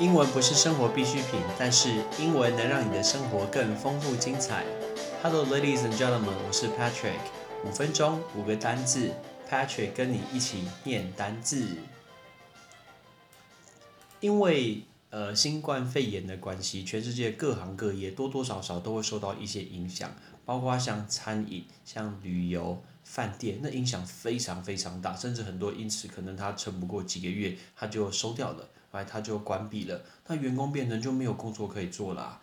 英文不是生活必需品，但是英文能让你的生活更丰富精彩。Hello, ladies and gentlemen，我是 Patrick。五分钟，五个单字，Patrick 跟你一起念单字。因为呃新冠肺炎的关系，全世界各行各业多多少少都会受到一些影响，包括像餐饮、像旅游、饭店，那影响非常非常大，甚至很多因此可能他撑不过几个月，他就收掉了。哎，他就关闭了，那员工变成就没有工作可以做了。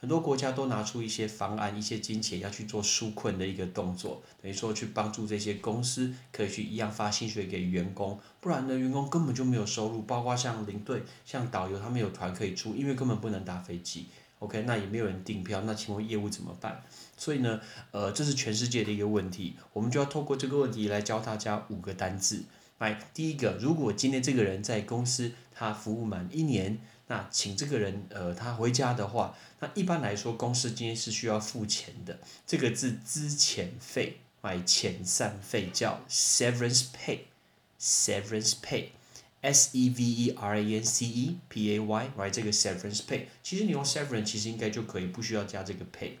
很多国家都拿出一些方案、一些金钱要去做纾困的一个动作，等于说去帮助这些公司可以去一样发薪水给员工，不然呢，员工根本就没有收入。包括像领队、像导游，他们有团可以出，因为根本不能搭飞机。OK，那也没有人订票，那请问业务怎么办？所以呢，呃，这是全世界的一个问题，我们就要透过这个问题来教大家五个单字。来，第一个，如果今天这个人在公司他服务满一年，那请这个人呃他回家的话，那一般来说公司今天是需要付钱的。这个字资遣费，买遣散费叫 severance pay，severance pay，s e v e r a n c e p a y，来这个 severance pay，其实你用 severance 其实应该就可以，不需要加这个 pay。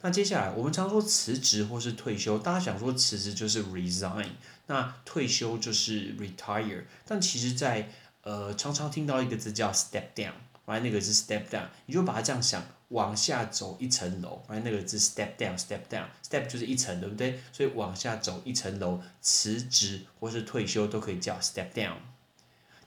那接下来我们常说辞职或是退休，大家想说辞职就是 resign，那退休就是 retire，但其实，在呃常常听到一个字叫 step down，发现那个是 step down，你就把它这样想，往下走一层楼。发现那个字 step down，step down，step 就是一层，对不对？所以往下走一层楼，辞职或是退休都可以叫 step down。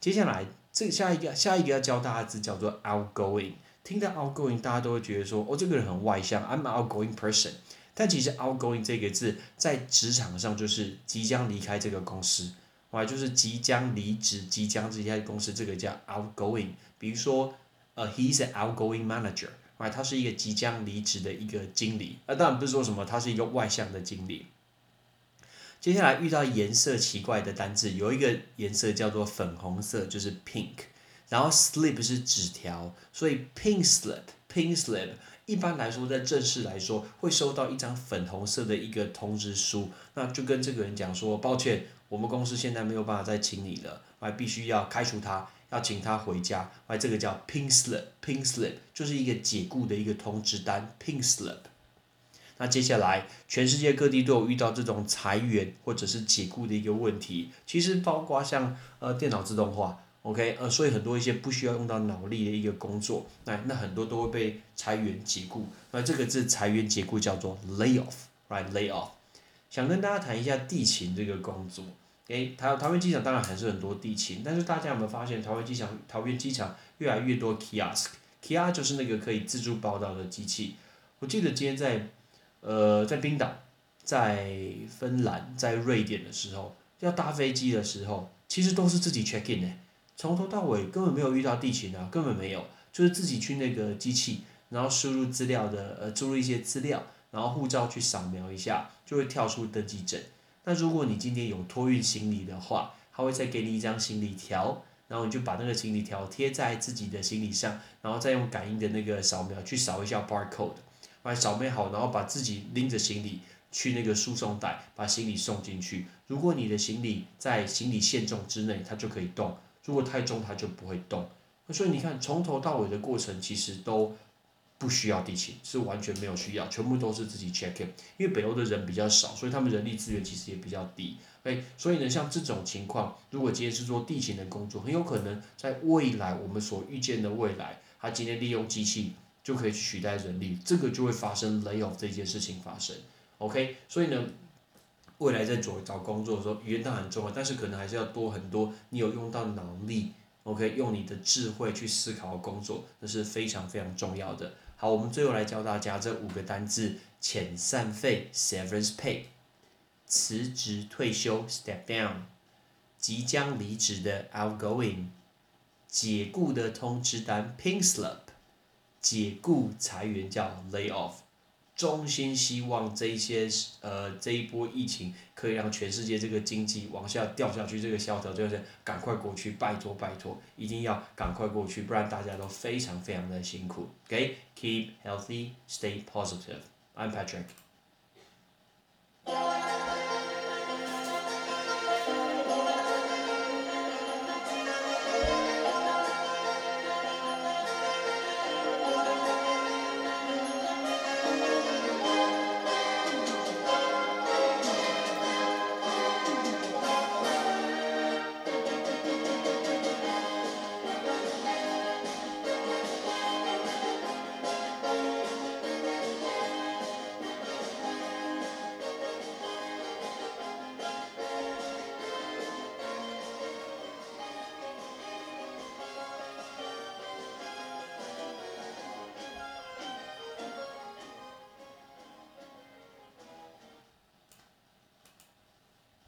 接下来这下一个下一个要教大家的字叫做 outgoing。听到 outgoing，大家都会觉得说，哦，这个人很外向，I'm outgoing person。但其实 outgoing 这个字在职场上就是即将离开这个公司，哇，就是即将离职、即将离开公司，这个叫 outgoing。比如说，呃，he's an outgoing manager，哇，他是一个即将离职的一个经理。啊，当然不是说什么他是一个外向的经理。接下来遇到颜色奇怪的单字，有一个颜色叫做粉红色，就是 pink。然后 slip 是纸条，所以 pink slip，pink slip 一般来说在正式来说会收到一张粉红色的一个通知书，那就跟这个人讲说，抱歉，我们公司现在没有办法再请你了，还必须要开除他，要请他回家，哎，这个叫 pink slip，pink slip 就是一个解雇的一个通知单，pink slip。那接下来全世界各地都有遇到这种裁员或者是解雇的一个问题，其实包括像呃电脑自动化。OK，呃，所以很多一些不需要用到脑力的一个工作，那那很多都会被裁员解雇。那这个字裁员解雇叫做 lay off，right？lay off。想跟大家谈一下地勤这个工作。诶，台桃园机场当然还是很多地勤，但是大家有没有发现桃园机场桃园机场越来越多 kiosk？kiosk 就是那个可以自助报到的机器。我记得今天在呃在冰岛、在芬兰、在瑞典的时候，要搭飞机的时候，其实都是自己 check in 的。从头到尾根本没有遇到地勤啊，根本没有，就是自己去那个机器，然后输入资料的，呃，输入一些资料，然后护照去扫描一下，就会跳出登记证。那如果你今天有托运行李的话，他会再给你一张行李条，然后你就把那个行李条贴在自己的行李上，然后再用感应的那个扫描去扫一下 barcode，把扫描好，然后把自己拎着行李去那个输送带，把行李送进去。如果你的行李在行李限重之内，它就可以动。如果太重，它就不会动。所以你看，从头到尾的过程其实都不需要地勤，是完全没有需要，全部都是自己 check in。因为北欧的人比较少，所以他们人力资源其实也比较低。哎，所以呢，像这种情况，如果今天是做地勤的工作，很有可能在未来我们所预见的未来，他今天利用机器就可以取代人力，这个就会发生 lay off 这件事情发生。OK，所以呢。未来在找找工作的时候，语言当然很重要，但是可能还是要多很多你有用到能力，OK，用你的智慧去思考工作，那是非常非常重要的。好，我们最后来教大家这五个单字：遣散费 （severance pay）、辞职退休 （step down）、即将离职的 （outgoing）、解雇的通知单 （pink slip）、解雇裁员叫 lay off。衷心希望这一些呃这一波疫情可以让全世界这个经济往下掉下去，这个萧条就是赶快过去，拜托拜托，一定要赶快过去，不然大家都非常非常的辛苦。OK，keep healthy, stay positive. I'm Patrick.